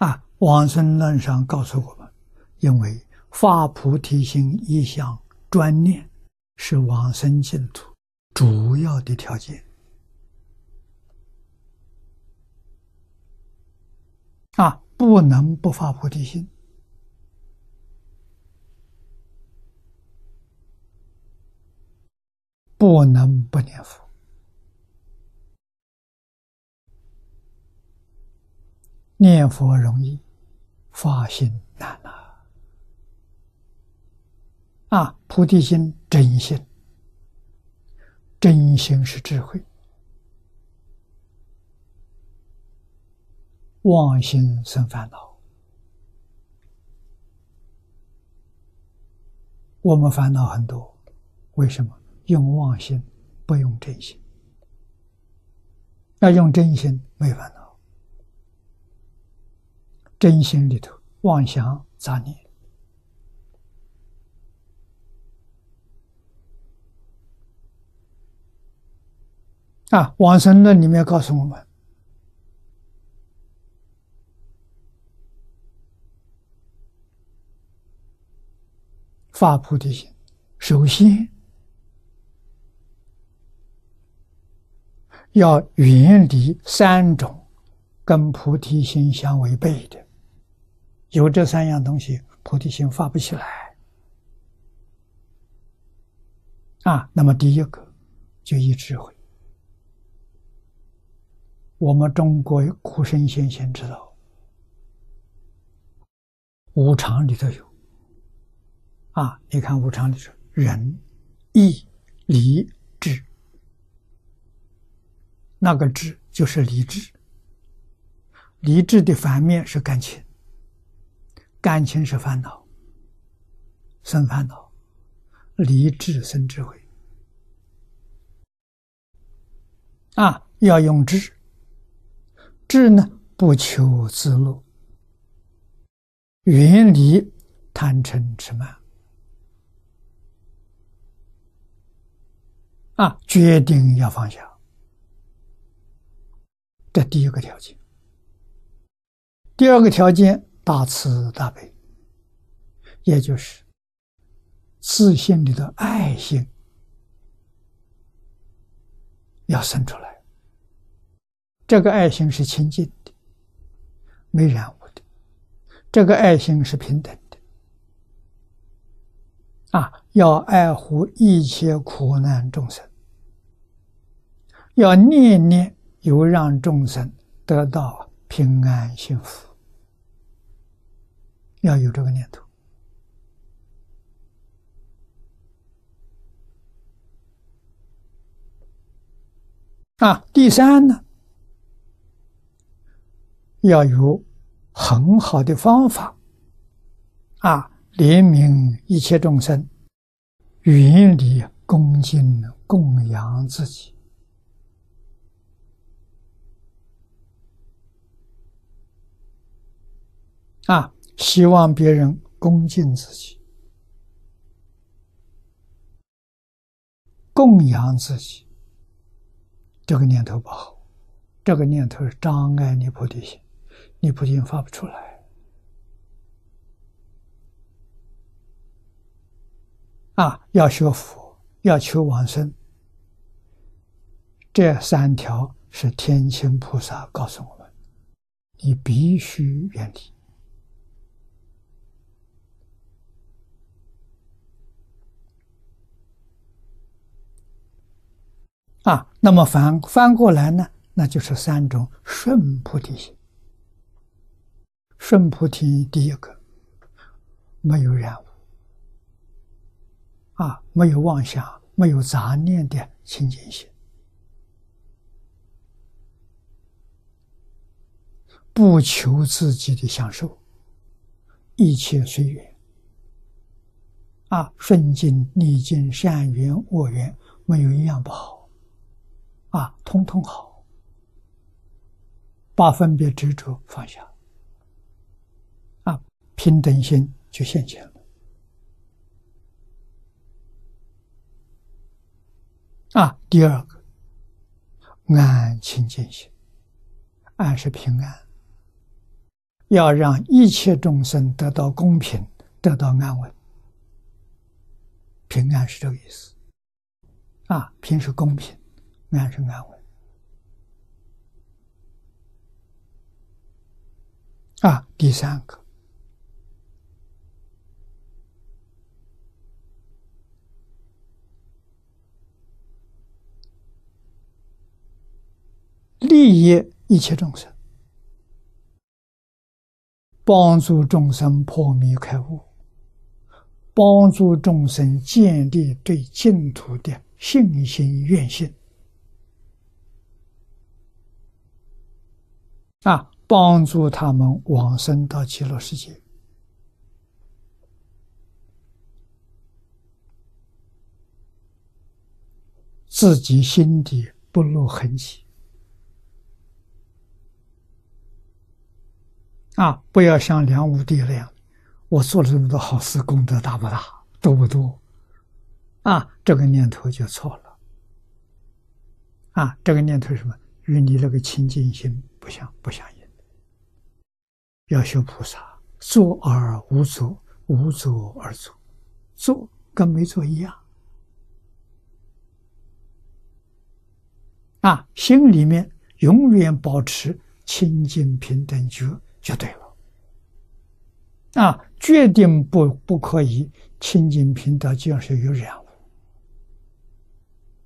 啊，往生论上告诉我们，因为发菩提心、一向专念是往生净土主要的条件。啊，不能不发菩提心，不能不念佛。念佛容易，发心难呐！啊，菩提心真心，真心是智慧，妄心生烦恼。我们烦恼很多，为什么？用妄心，不用真心。要用真心，没烦恼。真心里头妄想杂念啊，往生论里面告诉我们，发菩提心，首先要远离三种跟菩提心相违背的。有这三样东西，菩提心发不起来啊。那么第一个就一智慧。我们中国苦生先贤知道，五常里头有啊。你看五常里头，仁、义、礼、智，那个智就是理智，理智的反面是感情。感情是烦恼，生烦恼；理智生智慧。啊，要用智，智呢不求自乐，远离贪嗔痴慢。啊，决定要放下，这第一个条件。第二个条件。大慈大悲，也就是自信里的爱心要生出来。这个爱心是清净的，没染污的；这个爱心是平等的。啊，要爱护一切苦难众生，要念念有让众生得到平安幸福。要有这个念头啊！第三呢，要有很好的方法啊，怜悯一切众生，远离恭敬供养自己啊。希望别人恭敬自己、供养自己，这个念头不好，这个念头是障碍你菩提心，你菩提心发不出来。啊，要学佛，要求往生，这三条是天亲菩萨告诉我们，你必须远离。啊，那么反翻过来呢？那就是三种顺菩提心。顺菩提第一个，没有染污，啊，没有妄想，没有杂念的清净心，不求自己的享受，一切随缘，啊，顺境逆境，善缘恶缘，没有一样不好。啊，通通好，把分别执着放下，啊，平等心就现前了。啊，第二个，安清净心，安是平安，要让一切众生得到公平，得到安稳。平安是这个意思。啊，平是公平，安是安稳。啊，第三个，利益一切众生，帮助众生破迷开悟，帮助众生建立对净土的。信心愿心啊，帮助他们往生到极乐世界，自己心底不露痕迹啊！不要像梁武帝那样，我做了这么多好事，功德大不大，多不多？啊，这个念头就错了。啊，这个念头是什么？与你那个清净心不相不相应。要修菩萨，做而无作，无作而作，做跟没做一样。啊，心里面永远保持清净平等就就对了。啊，决定不不可以清净平等，就是有染污。